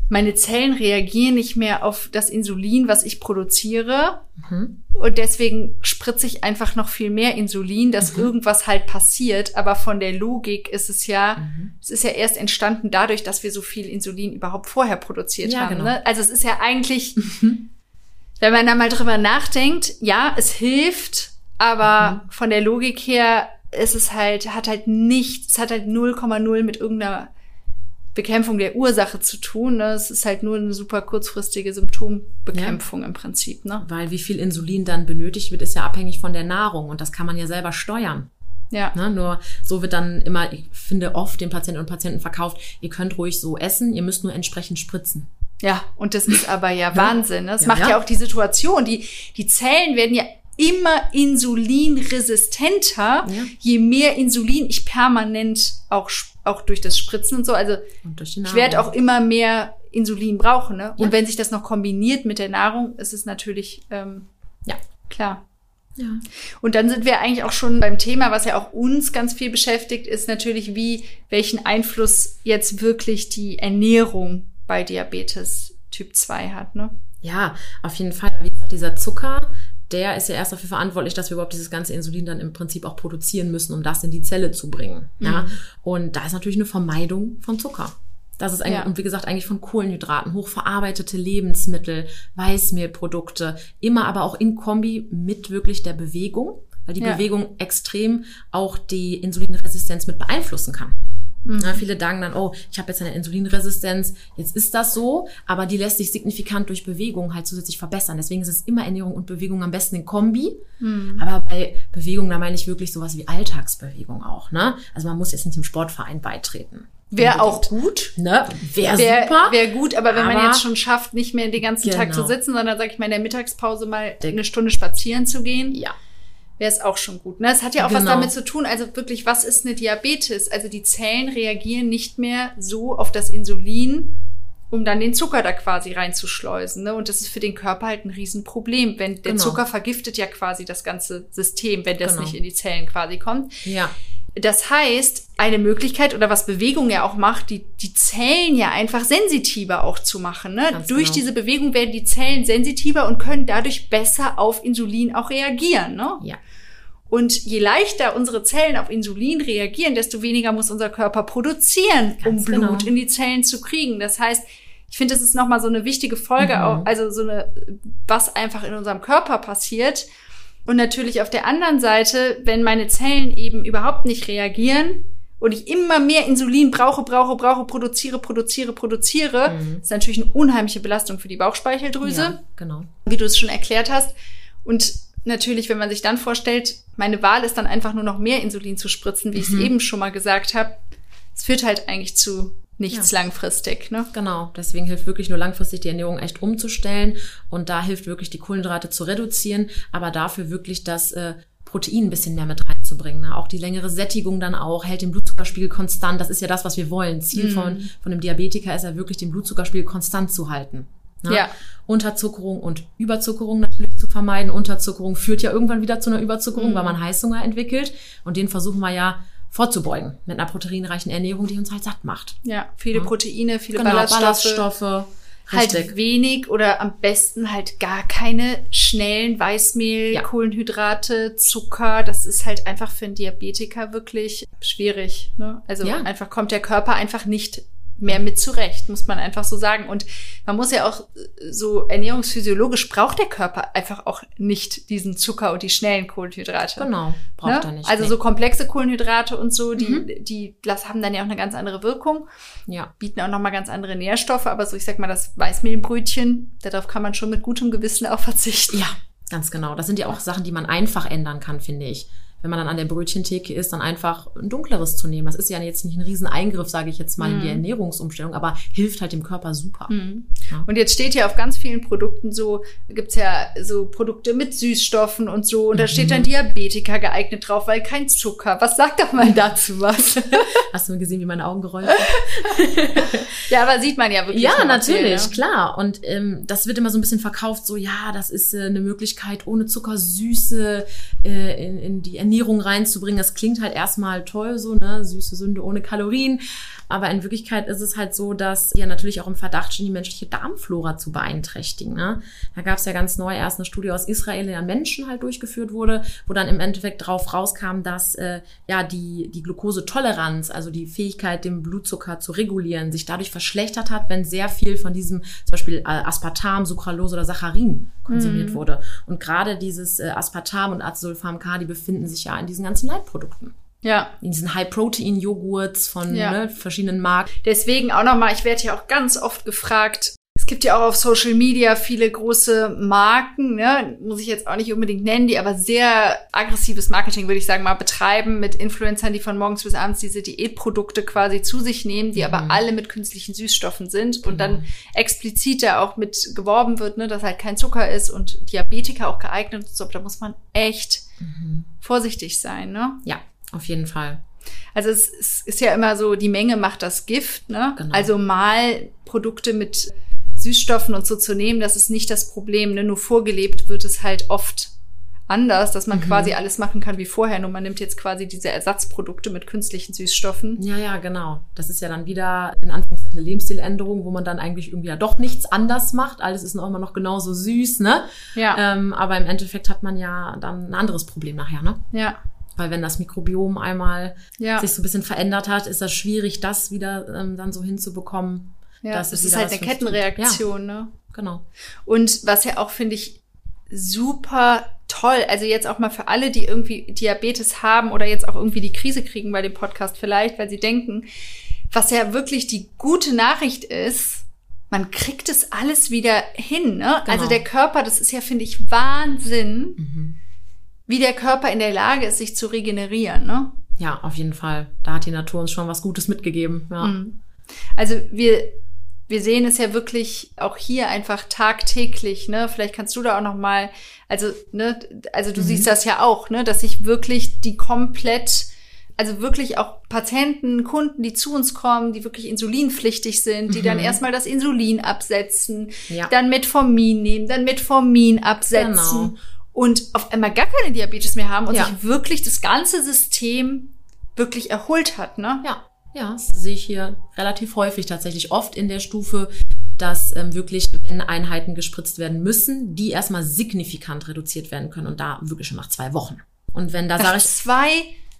meine Zellen reagieren nicht mehr auf das Insulin, was ich produziere. Mhm. Und deswegen spritze ich einfach noch viel mehr Insulin, dass mhm. irgendwas halt passiert. Aber von der Logik ist es ja, mhm. es ist ja erst entstanden dadurch, dass wir so viel Insulin überhaupt vorher produziert ja, haben. Genau. Ne? Also es ist ja eigentlich, mhm. wenn man da mal drüber nachdenkt, ja, es hilft, aber mhm. von der Logik her ist es halt, hat halt nichts, es hat halt 0,0 mit irgendeiner Bekämpfung der Ursache zu tun. Ne? Es ist halt nur eine super kurzfristige Symptombekämpfung ja. im Prinzip. Ne? Weil wie viel Insulin dann benötigt wird, ist ja abhängig von der Nahrung und das kann man ja selber steuern. Ja. Ne? Nur so wird dann immer, ich finde oft den Patienten und Patienten verkauft, ihr könnt ruhig so essen, ihr müsst nur entsprechend spritzen. Ja, und das ist aber ja Wahnsinn. Ne? Das ja, macht ja. ja auch die Situation. Die, die Zellen werden ja immer insulinresistenter, ja. je mehr Insulin ich permanent auch, auch durch das Spritzen und so. Also und ich werde auch immer mehr Insulin brauchen. Ne? Und wenn sich das noch kombiniert mit der Nahrung, ist es natürlich ähm, ja klar. Ja. Und dann sind wir eigentlich auch schon beim Thema, was ja auch uns ganz viel beschäftigt, ist natürlich, wie, welchen Einfluss jetzt wirklich die Ernährung bei Diabetes Typ 2 hat, ne? Ja, auf jeden Fall. Wie gesagt, dieser Zucker, der ist ja erst dafür verantwortlich, dass wir überhaupt dieses ganze Insulin dann im Prinzip auch produzieren müssen, um das in die Zelle zu bringen. Mhm. Ja? Und da ist natürlich eine Vermeidung von Zucker. Das ist eigentlich, ja. und wie gesagt, eigentlich von Kohlenhydraten, hochverarbeitete Lebensmittel, Weißmehlprodukte, immer aber auch in Kombi mit wirklich der Bewegung, weil die ja. Bewegung extrem auch die Insulinresistenz mit beeinflussen kann. Mhm. Ja, viele sagen dann, oh, ich habe jetzt eine Insulinresistenz, jetzt ist das so, aber die lässt sich signifikant durch Bewegung halt zusätzlich verbessern. Deswegen ist es immer Ernährung und Bewegung am besten in Kombi. Mhm. Aber bei Bewegung, da meine ich wirklich sowas wie Alltagsbewegung auch. Ne? Also man muss jetzt nicht im Sportverein beitreten. Wäre auch gut. Ne? Wäre wär, super. Wäre gut, aber wenn aber man jetzt schon schafft, nicht mehr den ganzen genau. Tag zu genau. sitzen, sondern, sag ich mal, in der Mittagspause mal eine Stunde spazieren zu gehen. Ja wäre es auch schon gut. Ne? Es hat ja auch genau. was damit zu tun, also wirklich, was ist eine Diabetes? Also die Zellen reagieren nicht mehr so auf das Insulin, um dann den Zucker da quasi reinzuschleusen. Ne? Und das ist für den Körper halt ein Riesenproblem. Wenn der genau. Zucker vergiftet ja quasi das ganze System, wenn das genau. nicht in die Zellen quasi kommt. Ja. Das heißt, eine Möglichkeit oder was Bewegung ja auch macht, die, die Zellen ja einfach sensitiver auch zu machen. Ne? Durch genau. diese Bewegung werden die Zellen sensitiver und können dadurch besser auf Insulin auch reagieren. Ne? Ja. Und je leichter unsere Zellen auf Insulin reagieren, desto weniger muss unser Körper produzieren, Ganz um Blut genau. in die Zellen zu kriegen. Das heißt, ich finde, das ist nochmal so eine wichtige Folge, mhm. auch, also so eine, was einfach in unserem Körper passiert und natürlich auf der anderen Seite, wenn meine Zellen eben überhaupt nicht reagieren und ich immer mehr Insulin brauche, brauche, brauche, produziere, produziere, produziere, mhm. ist natürlich eine unheimliche Belastung für die Bauchspeicheldrüse. Ja, genau. Wie du es schon erklärt hast. Und natürlich, wenn man sich dann vorstellt, meine Wahl ist dann einfach nur noch mehr Insulin zu spritzen, wie mhm. ich es eben schon mal gesagt habe. Es führt halt eigentlich zu nichts ja. langfristig. Ne? Genau, deswegen hilft wirklich nur langfristig die Ernährung echt umzustellen und da hilft wirklich die Kohlenhydrate zu reduzieren, aber dafür wirklich das äh, Protein ein bisschen mehr mit reinzubringen. Ne? Auch die längere Sättigung dann auch, hält den Blutzuckerspiegel konstant. Das ist ja das, was wir wollen. Ziel mm. von, von einem Diabetiker ist ja wirklich, den Blutzuckerspiegel konstant zu halten. Ne? Ja. Unterzuckerung und Überzuckerung natürlich zu vermeiden. Unterzuckerung führt ja irgendwann wieder zu einer Überzuckerung, mm. weil man Heißhunger entwickelt. Und den versuchen wir ja vorzubeugen mit einer proteinreichen Ernährung, die uns halt satt macht. Ja, viele ja. Proteine, viele genau, Ballaststoffe. Ballaststoffe halt wenig oder am besten halt gar keine schnellen Weißmehl, ja. Kohlenhydrate, Zucker. Das ist halt einfach für einen Diabetiker wirklich schwierig. Ne? Also ja. einfach kommt der Körper einfach nicht mehr mit zurecht, muss man einfach so sagen. Und man muss ja auch so ernährungsphysiologisch braucht der Körper einfach auch nicht diesen Zucker und die schnellen Kohlenhydrate. Genau, braucht ne? er nicht. Also nee. so komplexe Kohlenhydrate und so, die, mhm. die das haben dann ja auch eine ganz andere Wirkung. Ja. Bieten auch nochmal ganz andere Nährstoffe, aber so ich sag mal, das Weißmehlbrötchen, darauf kann man schon mit gutem Gewissen auch verzichten. Ja, ganz genau. Das sind ja auch Sachen, die man einfach ändern kann, finde ich wenn man dann an der Brötchentheke ist, dann einfach ein dunkleres zu nehmen. Das ist ja jetzt nicht ein Rieseneingriff, sage ich jetzt mal, mhm. in die mhm. Ernährungsumstellung, aber hilft halt dem Körper super. Mhm. Ja. Und jetzt steht ja auf ganz vielen Produkten so, gibt's ja so Produkte mit Süßstoffen und so, und da steht dann mhm. Diabetiker geeignet drauf, weil kein Zucker. Was sagt doch mal dazu was? Hast du gesehen, wie meine Augen gerollt Ja, aber sieht man ja wirklich. Ja, natürlich, viel, ne? klar. Und ähm, das wird immer so ein bisschen verkauft, so ja, das ist äh, eine Möglichkeit, ohne Zucker Süße äh, in, in die Ernährung reinzubringen. Das klingt halt erstmal toll, so, ne? Süße Sünde ohne Kalorien. Aber in Wirklichkeit ist es halt so, dass ja natürlich auch im Verdacht stehen, die menschliche Darmflora zu beeinträchtigen. Ne? Da gab es ja ganz neu erst eine Studie aus Israel, die an Menschen halt durchgeführt wurde, wo dann im Endeffekt drauf rauskam, dass äh, ja die, die Glukosetoleranz, also die Fähigkeit, den Blutzucker zu regulieren, sich dadurch verschlechtert hat, wenn sehr viel von diesem zum Beispiel äh, Aspartam, Sucralose oder Saccharin konsumiert mhm. wurde. Und gerade dieses äh, Aspartam und Acesulfam K, die befinden sich ja in diesen ganzen Leitprodukten. Ja. In diesen High-Protein-Joghurts von ja. ne, verschiedenen Marken. Deswegen auch nochmal, ich werde ja auch ganz oft gefragt, es gibt ja auch auf Social Media viele große Marken, ne? muss ich jetzt auch nicht unbedingt nennen, die aber sehr aggressives Marketing, würde ich sagen, mal betreiben mit Influencern, die von morgens bis abends diese Diätprodukte quasi zu sich nehmen, die mhm. aber alle mit künstlichen Süßstoffen sind und dann mhm. explizit da auch mit geworben wird, ne, dass halt kein Zucker ist und Diabetiker auch geeignet und so. Da muss man echt mhm. vorsichtig sein, ne? Ja, auf jeden Fall. Also es, es, ist ja immer so, die Menge macht das Gift, ne? Genau. Also mal Produkte mit Süßstoffen und so zu nehmen, das ist nicht das Problem. Ne? Nur vorgelebt wird es halt oft anders, dass man mhm. quasi alles machen kann wie vorher, nur man nimmt jetzt quasi diese Ersatzprodukte mit künstlichen Süßstoffen. Ja, ja, genau. Das ist ja dann wieder in Anführungszeichen eine Lebensstiländerung, wo man dann eigentlich irgendwie ja doch nichts anders macht. Alles ist noch immer noch genauso süß, ne? Ja. Ähm, aber im Endeffekt hat man ja dann ein anderes Problem nachher, ne? Ja. Weil wenn das Mikrobiom einmal ja. sich so ein bisschen verändert hat, ist das schwierig, das wieder ähm, dann so hinzubekommen. Ja, das ist halt eine Kettenreaktion, ja, ne? Genau. Und was ja auch, finde ich, super toll, also jetzt auch mal für alle, die irgendwie Diabetes haben oder jetzt auch irgendwie die Krise kriegen bei dem Podcast vielleicht, weil sie denken, was ja wirklich die gute Nachricht ist, man kriegt es alles wieder hin. Ne? Genau. Also der Körper, das ist ja, finde ich, Wahnsinn, mhm. Wie der Körper in der Lage ist, sich zu regenerieren. Ne? Ja, auf jeden Fall. Da hat die Natur uns schon was Gutes mitgegeben. Ja. Mhm. Also wir wir sehen es ja wirklich auch hier einfach tagtäglich, ne? Vielleicht kannst du da auch noch mal, also ne, also du mhm. siehst das ja auch, ne, dass sich wirklich die komplett also wirklich auch Patienten, Kunden, die zu uns kommen, die wirklich insulinpflichtig sind, die mhm. dann erstmal das Insulin absetzen, ja. dann Metformin nehmen, dann Metformin absetzen genau. Und auf einmal gar keine Diabetes mehr haben und ja. sich wirklich das ganze System wirklich erholt hat, ne? Ja. Ja, das sehe ich hier relativ häufig tatsächlich. Oft in der Stufe, dass ähm, wirklich, wenn Einheiten gespritzt werden müssen, die erstmal signifikant reduziert werden können und da wirklich schon nach zwei Wochen. Und wenn da sage ich. Zwei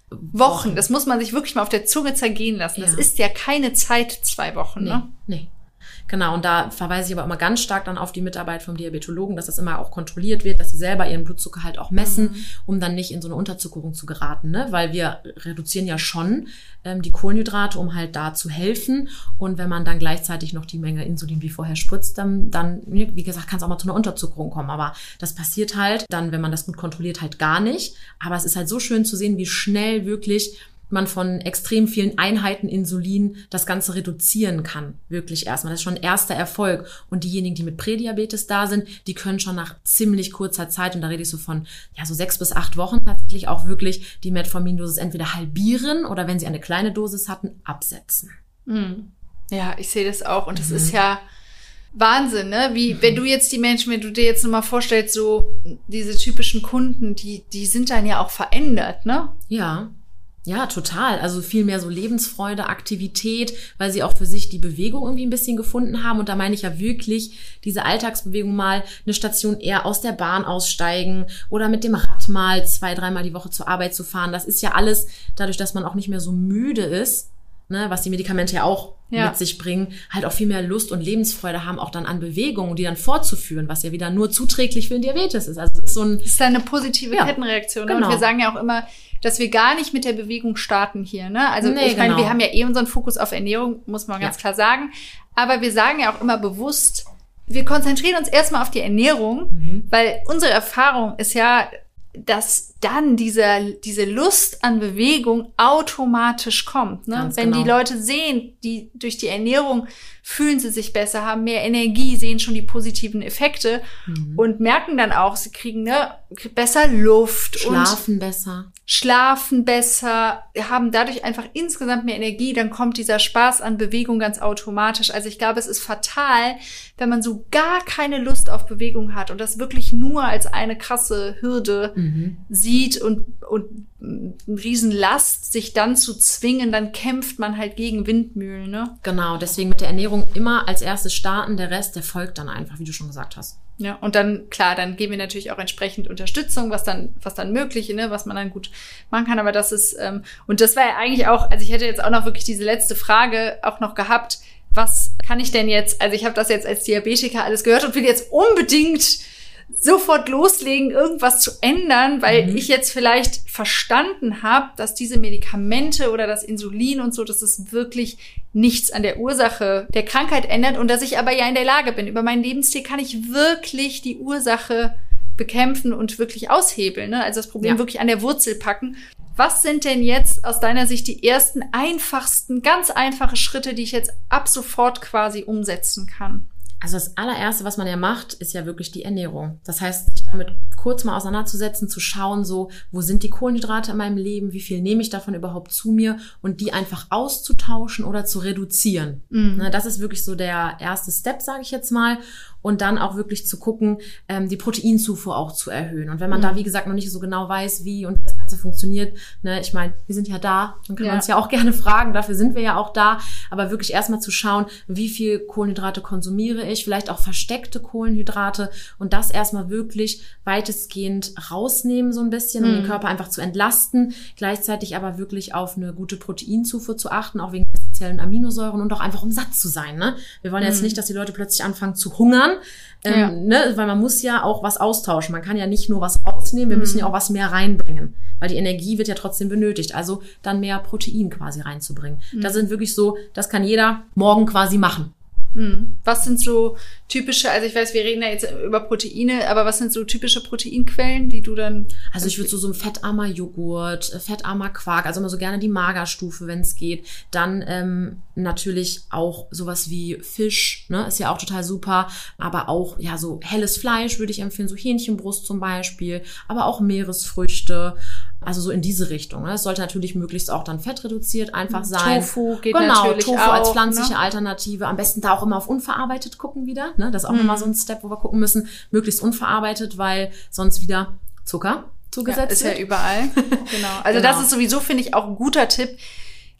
Wochen, das muss man sich wirklich mal auf der Zunge zergehen lassen. Das ja. ist ja keine Zeit, zwei Wochen, nee, ne? Nee. Genau, und da verweise ich aber immer ganz stark dann auf die Mitarbeit vom Diabetologen, dass das immer auch kontrolliert wird, dass sie selber ihren Blutzucker halt auch messen, mhm. um dann nicht in so eine Unterzuckerung zu geraten, ne? Weil wir reduzieren ja schon ähm, die Kohlenhydrate, um halt da zu helfen. Und wenn man dann gleichzeitig noch die Menge Insulin wie vorher spritzt, dann, dann wie gesagt, kann es auch mal zu einer Unterzuckerung kommen. Aber das passiert halt dann, wenn man das gut kontrolliert, halt gar nicht. Aber es ist halt so schön zu sehen, wie schnell wirklich man von extrem vielen Einheiten Insulin das Ganze reduzieren kann. Wirklich erstmal. Das ist schon ein erster Erfolg. Und diejenigen, die mit Prädiabetes da sind, die können schon nach ziemlich kurzer Zeit, und da rede ich so von, ja, so sechs bis acht Wochen tatsächlich auch wirklich die Metformindosis entweder halbieren oder wenn sie eine kleine Dosis hatten, absetzen. Mhm. Ja, ich sehe das auch. Und das mhm. ist ja, Wahnsinn, ne? Wie, mhm. wenn du jetzt die Menschen, wenn du dir jetzt nochmal vorstellst, so diese typischen Kunden, die, die sind dann ja auch verändert, ne? Ja. Ja, total. Also viel mehr so Lebensfreude, Aktivität, weil sie auch für sich die Bewegung irgendwie ein bisschen gefunden haben. Und da meine ich ja wirklich diese Alltagsbewegung mal eine Station eher aus der Bahn aussteigen oder mit dem Rad mal zwei, dreimal die Woche zur Arbeit zu fahren. Das ist ja alles dadurch, dass man auch nicht mehr so müde ist, ne, was die Medikamente ja auch ja. mit sich bringen, halt auch viel mehr Lust und Lebensfreude haben, auch dann an Bewegungen, die dann fortzuführen, was ja wieder nur zuträglich für den Diabetes ist. Also ist so ein das ist eine positive ja, Kettenreaktion. Ne? Genau. Und wir sagen ja auch immer, dass wir gar nicht mit der Bewegung starten hier. Ne? Also nee, ich meine, genau. wir haben ja eh unseren Fokus auf Ernährung, muss man ganz ja. klar sagen. Aber wir sagen ja auch immer bewusst, wir konzentrieren uns erstmal auf die Ernährung, mhm. weil unsere Erfahrung ist ja, dass dann diese, diese Lust an Bewegung automatisch kommt. Ne? Wenn genau. die Leute sehen, die durch die Ernährung fühlen sie sich besser, haben mehr Energie, sehen schon die positiven Effekte mhm. und merken dann auch, sie kriegen ne, besser Luft. Schlafen besser. Schlafen besser, haben dadurch einfach insgesamt mehr Energie, dann kommt dieser Spaß an Bewegung ganz automatisch. Also ich glaube, es ist fatal, wenn man so gar keine Lust auf Bewegung hat und das wirklich nur als eine krasse Hürde mhm mhm. Sieht und, und eine Riesenlast, sich dann zu zwingen, dann kämpft man halt gegen Windmühlen. Ne? Genau, deswegen mit der Ernährung immer als erstes starten, der Rest, der folgt dann einfach, wie du schon gesagt hast. Ja, und dann, klar, dann geben wir natürlich auch entsprechend Unterstützung, was dann, was dann möglich, ne, was man dann gut machen kann. Aber das ist, ähm, und das war ja eigentlich auch, also ich hätte jetzt auch noch wirklich diese letzte Frage auch noch gehabt, was kann ich denn jetzt, also ich habe das jetzt als Diabetiker alles gehört und will jetzt unbedingt sofort loslegen, irgendwas zu ändern, weil mhm. ich jetzt vielleicht verstanden habe, dass diese Medikamente oder das Insulin und so, dass es wirklich nichts an der Ursache der Krankheit ändert und dass ich aber ja in der Lage bin, über meinen Lebensstil kann ich wirklich die Ursache bekämpfen und wirklich aushebeln, ne? also das Problem ja. wirklich an der Wurzel packen. Was sind denn jetzt aus deiner Sicht die ersten einfachsten, ganz einfache Schritte, die ich jetzt ab sofort quasi umsetzen kann? Also das allererste, was man ja macht, ist ja wirklich die Ernährung. Das heißt, sich damit kurz mal auseinanderzusetzen, zu schauen, so, wo sind die Kohlenhydrate in meinem Leben, wie viel nehme ich davon überhaupt zu mir und die einfach auszutauschen oder zu reduzieren. Mhm. Das ist wirklich so der erste Step, sage ich jetzt mal und dann auch wirklich zu gucken, ähm, die Proteinzufuhr auch zu erhöhen. Und wenn man mhm. da, wie gesagt, noch nicht so genau weiß, wie und wie das Ganze funktioniert, ne, ich meine, wir sind ja da, dann kann ja. man uns ja auch gerne fragen, dafür sind wir ja auch da, aber wirklich erstmal zu schauen, wie viel Kohlenhydrate konsumiere ich, vielleicht auch versteckte Kohlenhydrate und das erstmal wirklich weitestgehend rausnehmen so ein bisschen, um mhm. den Körper einfach zu entlasten, gleichzeitig aber wirklich auf eine gute Proteinzufuhr zu achten, auch wegen essentiellen Aminosäuren und auch einfach um satt zu sein. Ne? Wir wollen mhm. jetzt nicht, dass die Leute plötzlich anfangen zu hungern, ähm, ja. ne? Weil man muss ja auch was austauschen. Man kann ja nicht nur was rausnehmen, wir mhm. müssen ja auch was mehr reinbringen. Weil die Energie wird ja trotzdem benötigt. Also dann mehr Protein quasi reinzubringen. Mhm. Das sind wirklich so, das kann jeder morgen quasi machen. Mhm. Was sind so typische, also ich weiß, wir reden ja jetzt über Proteine, aber was sind so typische Proteinquellen, die du dann. Also ich würde so, so ein fettarmer Joghurt, äh, fettarmer Quark, also immer so gerne die Magerstufe, wenn es geht. Dann ähm, natürlich auch sowas wie Fisch, ne, ist ja auch total super. Aber auch, ja, so helles Fleisch würde ich empfehlen, so Hähnchenbrust zum Beispiel, aber auch Meeresfrüchte. Also so in diese Richtung. Ne? Es sollte natürlich möglichst auch dann fettreduziert einfach sein. Tofu geht genau, natürlich Tofu auch, als pflanzliche ne? Alternative. Am besten da auch immer auf unverarbeitet gucken wieder. Ne? Das ist auch mhm. nochmal so ein Step, wo wir gucken müssen. Möglichst unverarbeitet, weil sonst wieder Zucker zugesetzt ja, ist wird. Ist ja überall. genau. Also genau. das ist sowieso, finde ich, auch ein guter Tipp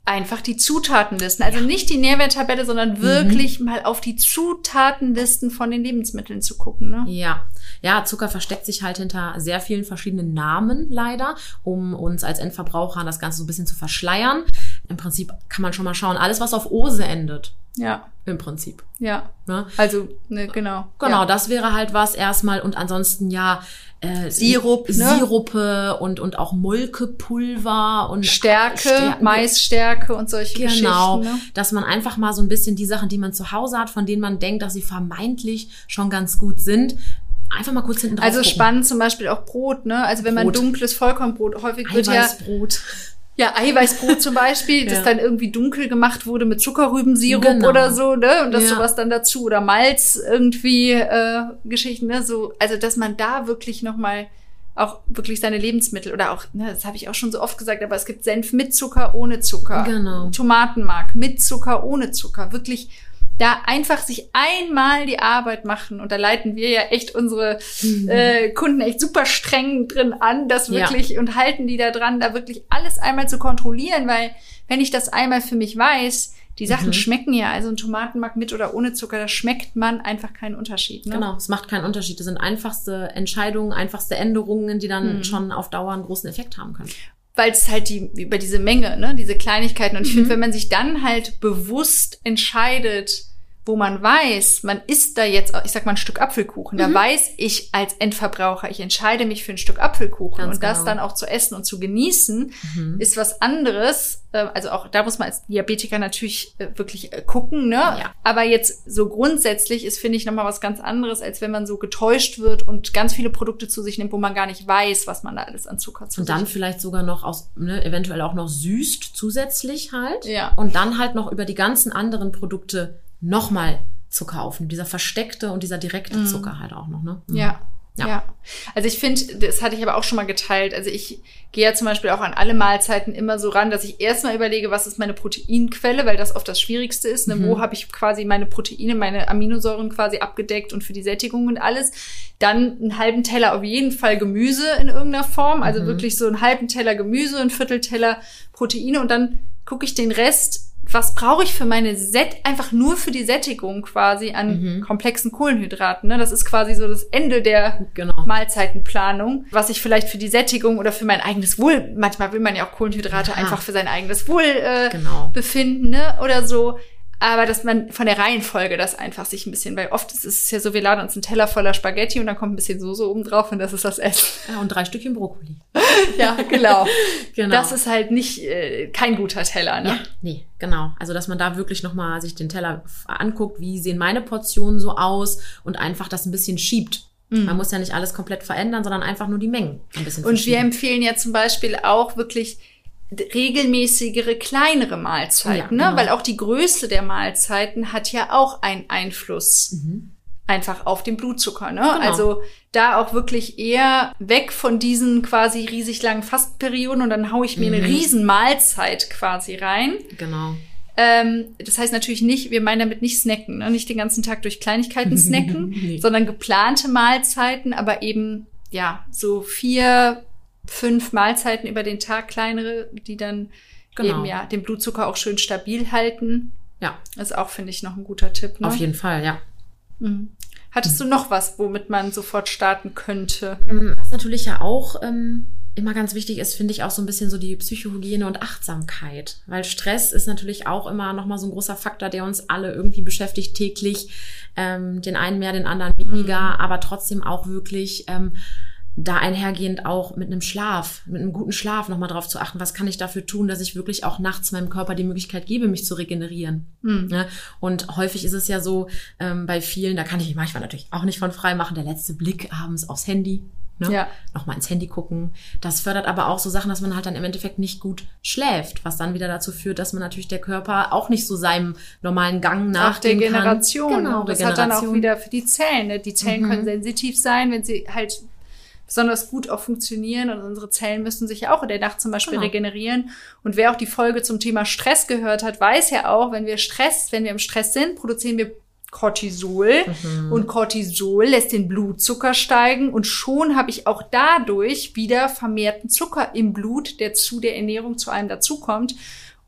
einfach die Zutatenlisten. Also nicht die Nährwerttabelle, sondern mhm. wirklich mhm. mal auf die Zutatenlisten von den Lebensmitteln zu gucken. Ne? Ja. Ja, Zucker versteckt sich halt hinter sehr vielen verschiedenen Namen leider, um uns als Endverbraucher das Ganze so ein bisschen zu verschleiern. Im Prinzip kann man schon mal schauen, alles was auf Ose endet. Ja. Im Prinzip. Ja. Ne? Also, ne, genau. Genau, ja. das wäre halt was erstmal und ansonsten ja, äh, Sirup, ne? Sirupe und, und auch Molkepulver und Stärke, Stärke, Maisstärke und solche genau, Geschichten. Genau, ne? dass man einfach mal so ein bisschen die Sachen, die man zu Hause hat, von denen man denkt, dass sie vermeintlich schon ganz gut sind, einfach mal kurz hinten drauf Also gucken. spannend zum Beispiel auch Brot, ne? Also wenn Brot. man dunkles Vollkornbrot, häufig wird ja Brot. Ja, Eiweißbrot zum Beispiel, ja. das dann irgendwie dunkel gemacht wurde mit Zuckerrübensirup genau. oder so, ne? Und das ja. sowas dann dazu oder Malz irgendwie äh, Geschichten, ne? So, also dass man da wirklich noch mal auch wirklich seine Lebensmittel oder auch, ne, das habe ich auch schon so oft gesagt, aber es gibt Senf mit Zucker, ohne Zucker, genau. Tomatenmark mit Zucker, ohne Zucker, wirklich da einfach sich einmal die Arbeit machen und da leiten wir ja echt unsere mhm. äh, Kunden echt super streng drin an, das wirklich ja. und halten die da dran, da wirklich alles einmal zu kontrollieren, weil wenn ich das einmal für mich weiß, die Sachen mhm. schmecken ja, also ein Tomatenmark mit oder ohne Zucker, da schmeckt man einfach keinen Unterschied. Ne? Genau, es macht keinen Unterschied. Das sind einfachste Entscheidungen, einfachste Änderungen, die dann mhm. schon auf Dauer einen großen Effekt haben können weil es halt die über diese Menge, ne, diese Kleinigkeiten. Und ich mhm. finde, wenn man sich dann halt bewusst entscheidet, wo man weiß, man isst da jetzt, ich sag mal, ein Stück Apfelkuchen. Da mhm. weiß ich als Endverbraucher, ich entscheide mich für ein Stück Apfelkuchen Ganz und genau. das dann auch zu essen und zu genießen, mhm. ist was anderes. Ähm, also auch da muss man als Diabetiker natürlich äh, wirklich äh, gucken, ne? Ja. Aber jetzt so grundsätzlich ist, finde ich, nochmal was ganz anderes, als wenn man so getäuscht wird und ganz viele Produkte zu sich nimmt, wo man gar nicht weiß, was man da alles an Zucker zu Und dann vielleicht sogar noch aus, ne, eventuell auch noch süßt zusätzlich halt. Ja. Und dann halt noch über die ganzen anderen Produkte nochmal zu kaufen. Dieser versteckte und dieser direkte mhm. Zucker halt auch noch, ne? Mhm. Ja. Ja. ja. Also ich finde, das hatte ich aber auch schon mal geteilt. Also ich gehe ja zum Beispiel auch an alle Mahlzeiten immer so ran, dass ich erstmal überlege, was ist meine Proteinquelle, weil das oft das Schwierigste ist. Ne? Mhm. Wo habe ich quasi meine Proteine, meine Aminosäuren quasi abgedeckt und für die Sättigung und alles. Dann einen halben Teller auf jeden Fall Gemüse in irgendeiner Form. Also mhm. wirklich so einen halben Teller Gemüse, ein Viertel Teller Proteine und dann gucke ich den Rest was brauche ich für meine Set, einfach nur für die Sättigung quasi an mhm. komplexen Kohlenhydraten. Ne? Das ist quasi so das Ende der genau. Mahlzeitenplanung, was ich vielleicht für die Sättigung oder für mein eigenes Wohl, manchmal will man ja auch Kohlenhydrate ja. einfach für sein eigenes Wohl äh, genau. befinden, ne? Oder so aber dass man von der Reihenfolge das einfach sich ein bisschen, weil oft ist es ja so, wir laden uns einen Teller voller Spaghetti und dann kommt ein bisschen Soße oben drauf und das ist das Essen. Ja, und drei Stückchen Brokkoli. ja, genau. genau. Das ist halt nicht äh, kein guter Teller, ne? Ja, nee, genau. Also dass man da wirklich nochmal sich den Teller anguckt, wie sehen meine Portionen so aus und einfach das ein bisschen schiebt. Mhm. Man muss ja nicht alles komplett verändern, sondern einfach nur die Mengen ein bisschen Und wir empfehlen ja zum Beispiel auch wirklich regelmäßigere, kleinere Mahlzeiten, ja, ne? weil auch die Größe der Mahlzeiten hat ja auch einen Einfluss. Mhm. Einfach auf den Blutzucker, ne? Genau. Also da auch wirklich eher weg von diesen quasi riesig langen Fastperioden und dann hau ich mir mhm. eine riesen Mahlzeit quasi rein. Genau. Ähm, das heißt natürlich nicht, wir meinen damit nicht snacken, ne? nicht den ganzen Tag durch Kleinigkeiten snacken, nee. sondern geplante Mahlzeiten, aber eben ja so vier fünf Mahlzeiten über den Tag, kleinere, die dann genau. eben ja den Blutzucker auch schön stabil halten. Ja. Das ist auch, finde ich, noch ein guter Tipp. Ne? Auf jeden Fall, ja. Mhm. Hattest mhm. du noch was, womit man sofort starten könnte? Ähm, was natürlich ja auch ähm, immer ganz wichtig ist, finde ich auch so ein bisschen so die Psychohygiene und Achtsamkeit. Weil Stress ist natürlich auch immer nochmal so ein großer Faktor, der uns alle irgendwie beschäftigt täglich. Ähm, den einen mehr, den anderen weniger, mhm. aber trotzdem auch wirklich ähm, da einhergehend auch mit einem Schlaf, mit einem guten Schlaf nochmal drauf zu achten, was kann ich dafür tun, dass ich wirklich auch nachts meinem Körper die Möglichkeit gebe, mich zu regenerieren. Mhm. Ja, und häufig ist es ja so, ähm, bei vielen, da kann ich mich manchmal natürlich auch nicht von frei machen, der letzte Blick abends aufs Handy, Ne? Ja. Nochmal ins Handy gucken. Das fördert aber auch so Sachen, dass man halt dann im Endeffekt nicht gut schläft, was dann wieder dazu führt, dass man natürlich der Körper auch nicht so seinem normalen Gang nach Nach der Generation. Genau, das Regeneration. hat dann auch wieder für die Zellen. Ne? Die Zellen mhm. können sensitiv sein, wenn sie halt besonders gut auch funktionieren und unsere Zellen müssen sich ja auch in der Nacht zum Beispiel genau. regenerieren. Und wer auch die Folge zum Thema Stress gehört hat, weiß ja auch, wenn wir Stress, wenn wir im Stress sind, produzieren wir Cortisol mhm. und Cortisol lässt den Blutzucker steigen und schon habe ich auch dadurch wieder vermehrten Zucker im Blut, der zu der Ernährung zu einem dazukommt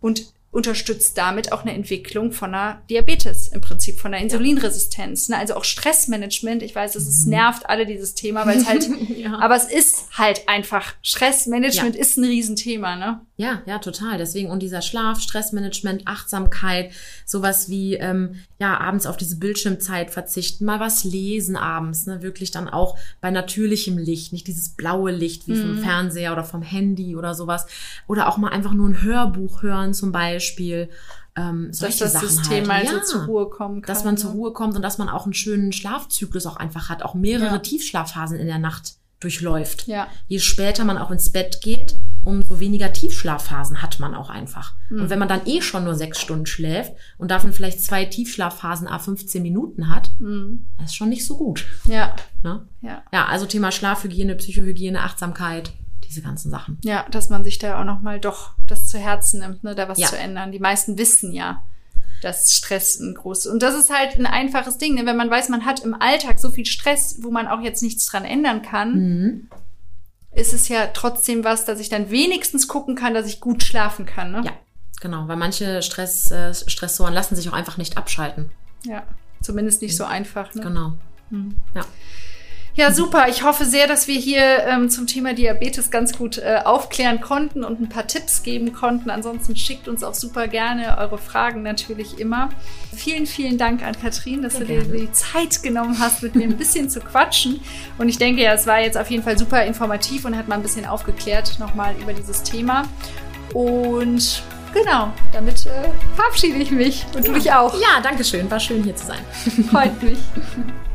und unterstützt damit auch eine Entwicklung von einer Diabetes im Prinzip, von einer Insulinresistenz. Ne? Also auch Stressmanagement. Ich weiß, es mhm. nervt alle dieses Thema, weil es halt, ja. aber es ist halt einfach Stressmanagement ja. ist ein Riesenthema, ne? Ja, ja, total. Deswegen und dieser Schlaf, Stressmanagement, Achtsamkeit, sowas wie ähm, ja abends auf diese Bildschirmzeit verzichten, mal was lesen abends, ne? Wirklich dann auch bei natürlichem Licht, nicht dieses blaue Licht wie mhm. vom Fernseher oder vom Handy oder sowas, oder auch mal einfach nur ein Hörbuch hören zum Beispiel Beispiel. Ähm, solche dass das Sachen System halt. also ja, zur Ruhe kommen kann. Dass man ne? zur Ruhe kommt und dass man auch einen schönen Schlafzyklus auch einfach hat, auch mehrere ja. Tiefschlafphasen in der Nacht durchläuft. Ja. Je später man auch ins Bett geht, umso weniger Tiefschlafphasen hat man auch einfach. Mhm. Und wenn man dann eh schon nur sechs Stunden schläft und davon vielleicht zwei Tiefschlafphasen a 15 Minuten hat, mhm. das ist schon nicht so gut. Ja. Ne? Ja. ja, also Thema Schlafhygiene, Psychohygiene, Achtsamkeit, diese ganzen Sachen. Ja, dass man sich da auch nochmal doch das zu Herzen nimmt, ne, da was ja. zu ändern. Die meisten wissen ja, dass Stress ein großes und das ist halt ein einfaches Ding, ne? wenn man weiß, man hat im Alltag so viel Stress, wo man auch jetzt nichts dran ändern kann. Mhm. Ist es ja trotzdem was, dass ich dann wenigstens gucken kann, dass ich gut schlafen kann. Ne? Ja, genau, weil manche Stress, äh, Stressoren lassen sich auch einfach nicht abschalten. Ja, zumindest nicht mhm. so einfach. Ne? Genau. Mhm. Ja. Ja, super. Ich hoffe sehr, dass wir hier ähm, zum Thema Diabetes ganz gut äh, aufklären konnten und ein paar Tipps geben konnten. Ansonsten schickt uns auch super gerne eure Fragen natürlich immer. Vielen, vielen Dank an Katrin, dass sehr du dir die Zeit genommen hast, mit mir ein bisschen zu quatschen. Und ich denke ja, es war jetzt auf jeden Fall super informativ und hat mal ein bisschen aufgeklärt nochmal über dieses Thema. Und genau, damit äh, verabschiede ich mich und ja. du dich auch. Ja, danke schön. War schön hier zu sein. Freut mich.